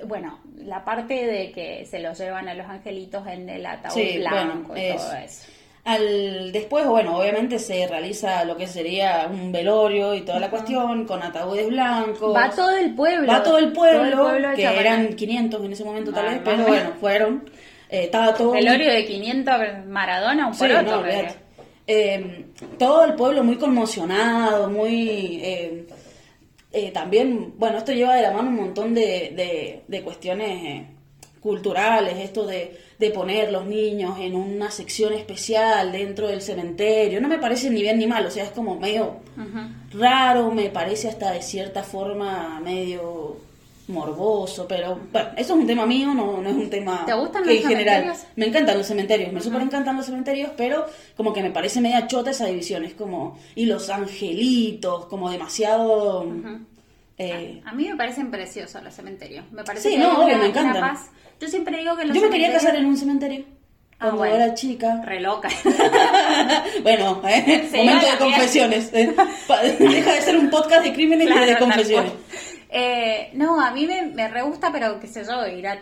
bueno, la parte de que se los llevan a los angelitos en el ataúd Sí, blanco bueno, y todo eso. eso. Al, después, bueno, obviamente se realiza lo que sería un velorio y toda la cuestión con ataúdes blancos. Va todo el pueblo. Va todo el pueblo, de que Chapaná. eran 500 en ese momento tal vez, pero bueno, fueron. Eh, estaba todo... Velorio de 500 Maradona, un Sí, poroto. no, creo. olvídate. Eh, todo el pueblo muy conmocionado, muy... eh, eh, también, bueno, esto lleva de la mano un montón de, de- de cuestiones eh, culturales, esto de, de poner los niños en una sección especial dentro del cementerio. No me parece ni bien ni mal, o sea, es como medio raro, me parece hasta de cierta forma medio morboso, pero bueno, eso es un tema mío, no, no es un tema ¿Te gustan que los en general. Me encantan los cementerios, me súper encantan los cementerios, pero como que me parece media chota esa división, es como, y los angelitos, como demasiado... eh, A mí me parecen preciosos los cementerios. Me parece Sí, que no, obvio, una- me encantan. Yo siempre digo que los yo me quería casar en un cementerio. Ah, Cuando bueno. era chica. Re loca. <laughs> Bueno, ¿eh? Momento de confesiones. ¿eh? Deja de ser un podcast de crímenes y de confesiones. Eh, no, a mí me, me re gusta, pero qué sé yo, ir a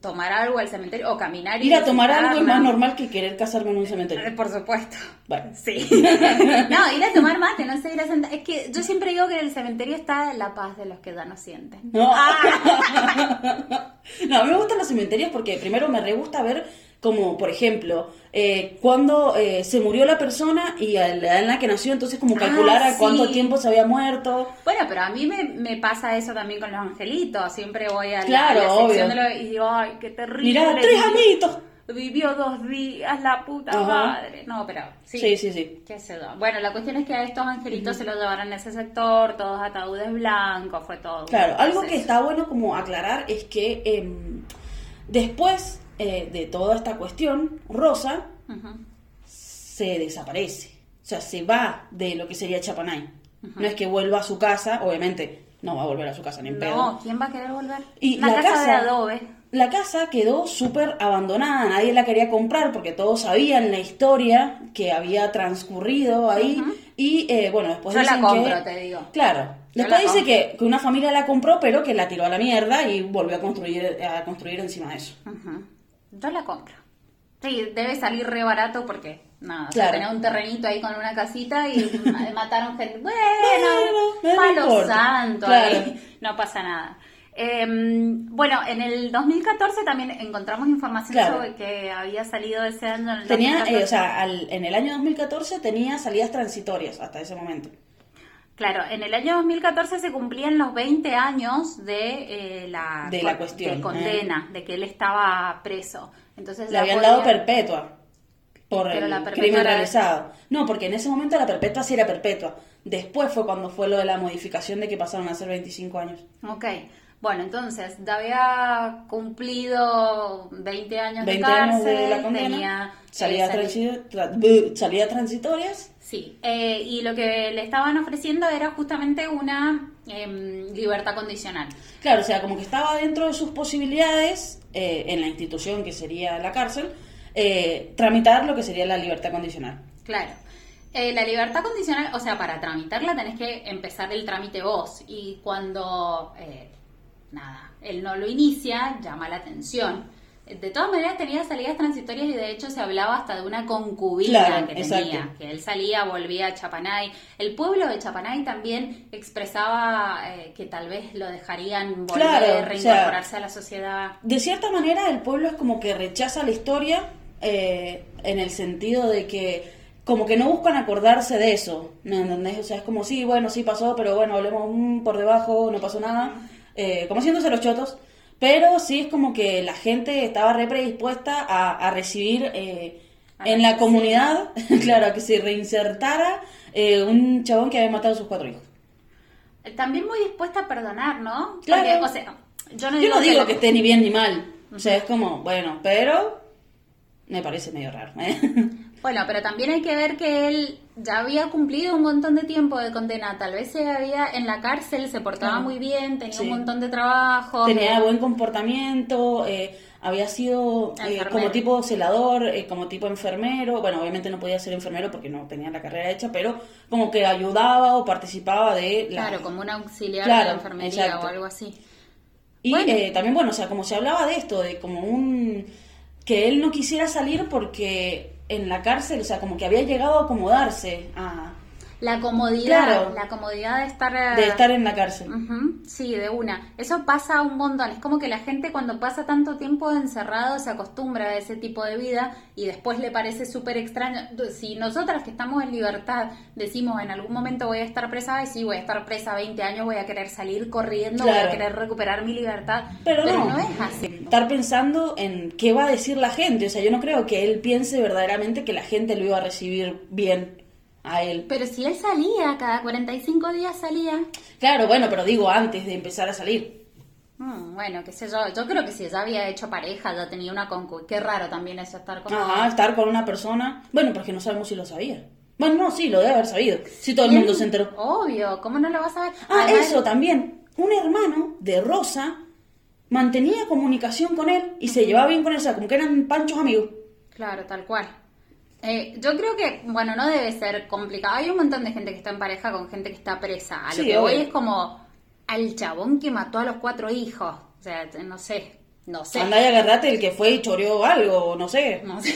tomar algo al cementerio o caminar. Ir a tomar algo es más normal que querer casarme en un Eh, cementerio. Por supuesto. Bueno. <laughs> Sí. <laughs> no, ir a tomar <laughs> mate, no sé, ir a sentar. Es que yo siempre digo que en el cementerio está la paz de los que ya no sienten. No. Ah. no, a mí me gustan los cementerios porque primero me re gusta ver como, por ejemplo, eh, cuando eh, se murió la persona y a la edad en la que nació, entonces como Ah, calcular a cuánto tiempo se había muerto. Bueno, pero a mí me, me pasa eso también con los angelitos. Siempre voy a la, Claro, a la sección de lo- y digo, ay, qué terrible. Mirá, tres añitos. Vivió dos días, la puta Ajá. madre. No, pero sí. Sí, sí, sí. Qué sé yo. Bueno, la cuestión es que a estos angelitos se los llevaron a ese sector, todos ataúdes blancos, fue todo. Claro, algo que está bueno como aclarar es que em, después eh, de toda esta cuestión, Rosa se desaparece. O sea, se va de lo que sería Chapanay. No es que vuelva a su casa, obviamente no va a volver a su casa ni en pedo. No, ¿quién va a querer volver? Y la casa, casa, de adobe. La casa quedó súper abandonada, nadie la quería comprar porque todos sabían la historia que había transcurrido ahí. Y eh, bueno, después Yo la compro, que- te digo. Claro. Yo Después dice que, que una familia la compró, pero que la tiró a la mierda y volvió a construir, a construir encima de eso. Yo la compro. Sí, debe salir re barato porque, nada, o Claro. sea, tener un terrenito ahí con una casita y <laughs> ma- mataron gente. Bueno, Bueno, palo santo, Claro. ahí, no pasa nada. Eh, bueno, en el 2014 también encontramos información Claro. sobre que había salido ese año. En el Tenía, eh, 2014. o sea, al- en el año 2014 tenía salidas transitorias hasta ese momento. Claro, en el año 2014 se cumplían los 20 años de eh, la, De la cuestión, de condena, de que él estaba preso. Entonces Le habían podía- dado perpetua por Pero el perpetua crimen era- realizado. No, porque en ese momento la perpetua sí era perpetua. Después fue cuando fue lo de la modificación de que pasaron a ser 25 años. Ok, bueno, entonces había cumplido 20 años 20 de cárcel, años de la condena, tenía salida, eh, salida transitorias. Sí, eh, y lo que le estaban ofreciendo era justamente una em, libertad condicional. Claro, o sea, como que estaba dentro de sus posibilidades eh, en la institución que sería la cárcel, eh, tramitar lo que sería la libertad condicional. Claro. Eh, la libertad condicional, o sea, para tramitarla tenés que empezar el trámite vos. Y cuando, eh, nada, él no lo inicia, llama la atención. De todas maneras tenía salidas transitorias y de hecho se hablaba hasta de una concubina Claro, que exacto. tenía, que él salía, volvía a Chapanay. El pueblo de Chapanay también expresaba eh, que tal vez lo dejarían volver, Claro, o sea, reincorporarse a la sociedad. De cierta manera, el pueblo es como que rechaza la historia eh, en el sentido de que como que no buscan acordarse de eso, ¿me entendés? O sea, es como, sí, bueno, sí pasó, pero bueno, hablemos mm, por debajo, no pasó nada, eh, como haciéndose los chotos, pero sí es como que la gente estaba re predispuesta a, a recibir eh, A en la comunidad, <laughs> claro, a que se reinsertara eh, un chabón que había matado a sus cuatro hijos. También muy dispuesta a perdonar, ¿no? Claro. Porque, o sea, yo no Yo digo, no digo lo- que esté ni bien ni mal, o sea, es como, bueno, pero me parece medio raro. ¿eh? <laughs> Bueno, pero también hay que ver que él ya había cumplido un montón de tiempo de condena. Tal vez se había en la cárcel, se portaba Claro. muy bien, tenía Sí. un montón de trabajo. Tenía buen comportamiento, eh, había sido eh, como tipo celador, eh, como tipo enfermero. Bueno, obviamente no podía ser enfermero porque no tenía la carrera hecha, pero como que ayudaba o participaba de la... Claro, como un auxiliar Claro, de la enfermería exacto. o algo así. Y Bueno. eh, también, bueno, o sea, como se hablaba de esto, de como un... que él no quisiera salir porque en la cárcel, o sea, como que había llegado a acomodarse a... La comodidad, Claro. la comodidad de estar... eh, de estar en la cárcel. Sí, de una. Eso pasa un montón. Es como que la gente cuando pasa tanto tiempo encerrado se acostumbra a ese tipo de vida y después le parece súper extraño. Si nosotras que estamos en libertad decimos en algún momento voy a estar presa, y sí, voy a estar presa 20 años, voy a querer salir corriendo, voy a querer recuperar mi libertad. Pero, no, es así. Estar pensando en qué va a decir la gente. O sea, yo no creo que él piense verdaderamente que la gente lo iba a recibir bien a él. Pero si él salía, cada 45 días salía. Claro, bueno, pero digo antes de empezar a salir. Mm, bueno, qué sé yo. Yo creo que si ya había hecho pareja, ya tenía una concu. Qué raro también eso, estar con Ajá, estar con una persona. Bueno, porque no sabemos si lo sabía. Bueno, no, sí, lo debe haber sabido. Si todo el mundo se enteró. Obvio, ¿cómo no lo vas a ver? Ah, Además- eso también. Un hermano de Rosa mantenía comunicación con él y se llevaba bien con él. O sea, como que eran panchos amigos. Claro, tal cual. Eh, yo creo que, bueno, no debe ser complicado. Hay un montón de gente que está en pareja con gente que está presa. A lo Sí, que voy obvio. es como, al chabón que mató a los cuatro hijos. O sea, no sé, no sé. Andá y agarrate el que fue y choreó algo, no sé. No sé.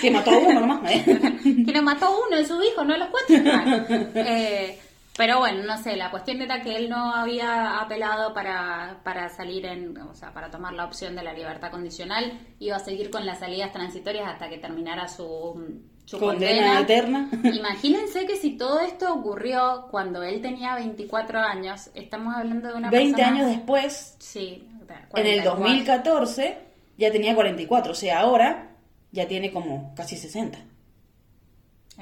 Que mató a uno nomás, ¿eh? <laughs> que lo mató uno de sus hijos, no a los cuatro. <laughs> Eh, pero bueno, no sé, la cuestión era que él no había apelado para, para salir en, o sea, para tomar la opción de la libertad condicional, iba a seguir con las salidas transitorias hasta que terminara su, su Condena condena. eterna. <laughs> Imagínense que si todo esto ocurrió cuando él tenía 24 años, estamos hablando de una 20 persona... años después, Sí, en el 44. 2014, ya tenía 44. O sea, ahora ya tiene como casi 60.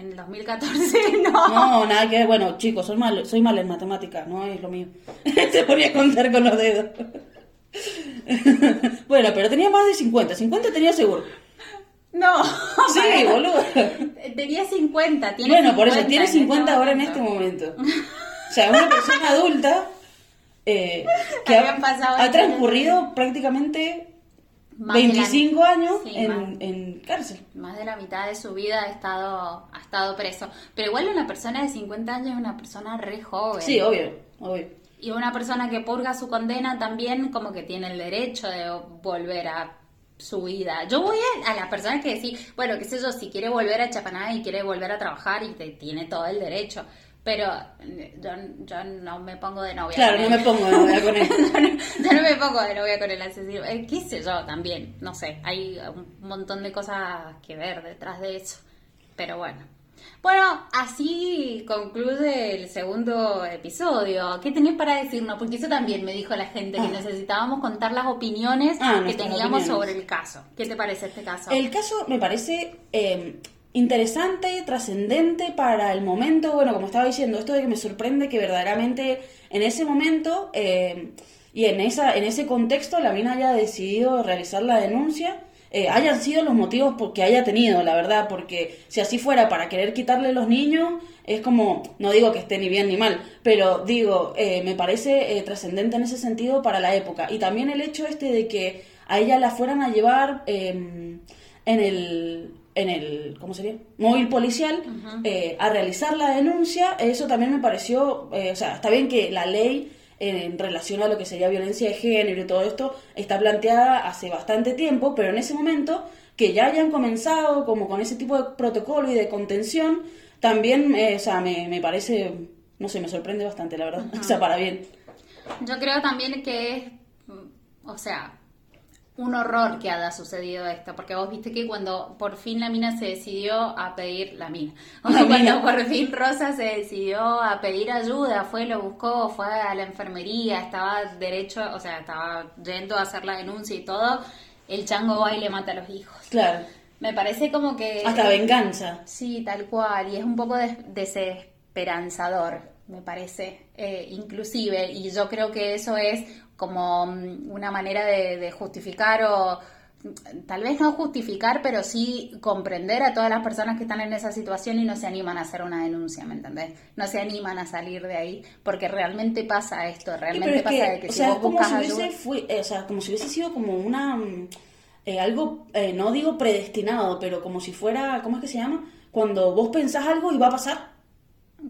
En el 2014, <laughs> no. No, nada que. Bueno, chicos, soy mal, soy mal en matemáticas, no es lo mío. <laughs> Se ponía a contar con los dedos. <laughs> bueno, pero tenía más de 50. 50 tenía seguro. No. Sí, boludo. Tenía 50, tiene Bueno, por eso, 50 tiene en este 50 ahora en este momento. O sea, una persona adulta eh, que ha, ha transcurrido prácticamente Más de la- 25 años Sí, en, más. en cárcel. Más de la mitad de su vida ha estado, ha estado preso. Pero igual una persona de 50 años es una persona re joven. Sí, obvio, obvio. Y una persona que purga su condena también como que tiene el derecho de volver a su vida. Yo voy a, a las personas que decís, bueno, qué sé yo, si quiere volver a Chapaná y quiere volver a trabajar y te, tiene todo el derecho. Pero eh, yo, yo no me pongo de novia. Claro, con no él. me pongo de novia con él. <laughs> yo, no, yo no me pongo de novia con el asesino. Eh, qué sé yo también, no sé, hay un montón de cosas que ver detrás de eso. Pero bueno. Bueno, así concluye el segundo episodio. ¿Qué tenés para decirnos? Porque eso también me dijo la gente, que Ah. necesitábamos contar las opiniones Ah, que teníamos opiniones. sobre el caso. ¿Qué te parece este caso? El caso me parece eh, interesante, trascendente para el momento. Bueno, como estaba diciendo, esto de que me sorprende que verdaderamente en ese momento eh, y en, esa, en ese contexto la mina haya decidido realizar la denuncia. eh, hayan sido los motivos por que haya tenido, la verdad, porque si así fuera para querer quitarle los niños, es como, no digo que esté ni bien ni mal, pero digo, eh, me parece eh, trascendente en ese sentido para la época. Y también el hecho este de que a ella la fueran a llevar eh, en el en el ¿cómo sería? móvil policial eh, a realizar la denuncia. Eso también me pareció eh, o sea está bien que la ley en relación a lo que sería violencia de género y todo esto está planteada hace bastante tiempo pero en ese momento que ya hayan comenzado como con ese tipo de protocolo y de contención también eh, o sea me, me parece no sé me sorprende bastante la verdad. <laughs> O sea para bien. Yo creo también que es, o sea, un horror que haya sucedido esto, porque vos viste que cuando por fin la mina se decidió a pedir la mina, o <laughs> sea, cuando por fin Rosa se decidió a pedir ayuda, fue, lo buscó, fue a la enfermería, estaba derecho, o sea, estaba yendo a hacer la denuncia y todo, el chango va y le mata a los hijos. claro. Me parece como que... hasta venganza. Sí, tal cual, y es un poco des- desesperanzador, me parece, eh, inclusive, y yo creo que eso es como mm, una manera de, de justificar o mm, tal vez no justificar, pero sí comprender a todas las personas que están en esa situación y no se animan a hacer una denuncia, ¿me entendés? No se animan a salir de ahí, porque realmente pasa esto, realmente pasa que, de que o si sea, vos como buscas si hubiese ayuda... fue- eh, o sea, como si hubiese sido como una mm, eh, algo, eh, no digo predestinado, pero como si fuera, ¿cómo es que se llama? Cuando vos pensás algo y va a pasar.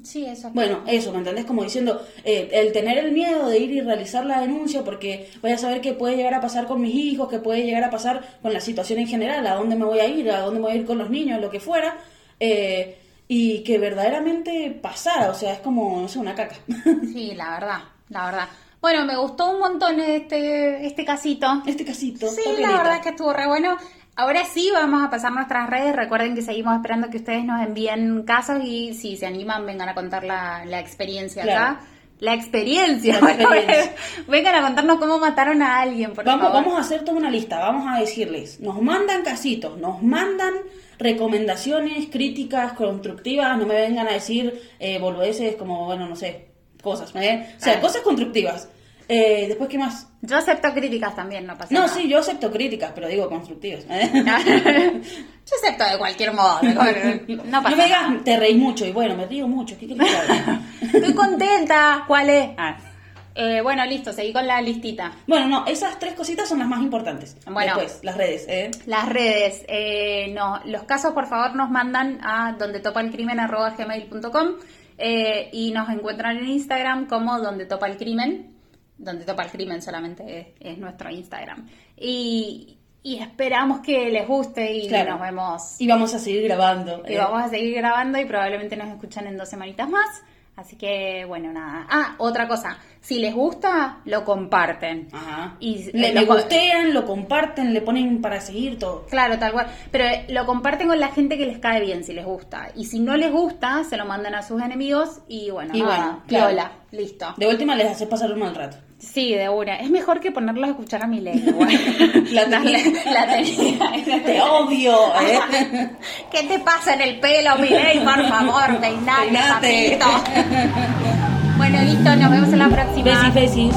Sí, eso. Bueno, eso, ¿me entendés? Como diciendo, eh, el tener el miedo de ir y realizar la denuncia porque voy a saber qué puede llegar a pasar con mis hijos, qué puede llegar a pasar con la situación en general, a dónde me voy a ir, a dónde me voy a ir con los niños, lo que fuera, eh, y que verdaderamente pasara, o sea, es como, no sé, una caca. <laughs> Sí, la verdad, la verdad. Bueno, me gustó un montón este, este casito. este casito. Sí, la verdad es que estuvo re bueno. Ahora sí, vamos a pasar nuestras redes. Recuerden que seguimos esperando que ustedes nos envíen casos y si se animan, vengan a contar la, la experiencia Claro. acá. La experiencia. La <laughs> experiencia. vengan a contarnos cómo mataron a alguien, por Vamos, favor. vamos a hacer toda una lista, vamos a decirles, nos mandan casitos, nos mandan recomendaciones, críticas constructivas, no me vengan a decir eh, boludeces como, bueno, no sé, cosas, ¿eh? o sea, Ah. cosas constructivas. Eh, Después, ¿qué más? Yo acepto críticas también, no pasa No, nada. sí, yo acepto críticas, pero digo constructivas. ¿eh? <laughs> Yo acepto de cualquier modo. <laughs> No pasa no me digas, nada. te reís mucho, y bueno, me río mucho, ¿qué querés? <laughs> Estoy contenta. ¿Cuál es? Ah. Eh, bueno, listo, seguí con la listita. Bueno, no, esas tres cositas son las más importantes. Bueno. Después, las redes, ¿eh? Las redes, eh, no, los casos por favor nos mandan a donde topa el crimen eh, y nos encuentran en Instagram como donde topa el crimen donde topa el crimen solamente es, es nuestro Instagram. Y, y esperamos que les guste y Claro. nos vemos. Y vamos a seguir grabando. Y eh, vamos a seguir grabando y probablemente nos escuchan en dos semanitas más. Así que, bueno, nada. Ah, otra cosa. Si les gusta, lo comparten. Ajá. Y le, eh, le lo- gustean, lo comparten, le ponen para seguir todo. Claro, tal cual. Pero eh, lo comparten con la gente que les cae bien, si les gusta. Y si no les gusta, se lo mandan a sus enemigos y bueno, Y nada, bueno, claro. piola, listo. De última les haces pasar un mal rato. Sí, de una. Es mejor que ponerlos a escuchar a mi ley. <laughs> igual. La tenía. La tenía. <laughs> Te odio, ¿eh? <laughs> ¿Qué te pasa en el pelo, mi ley? Por favor, Peinate. papito. Bueno, listo, nos vemos en la próxima. Besis, besis.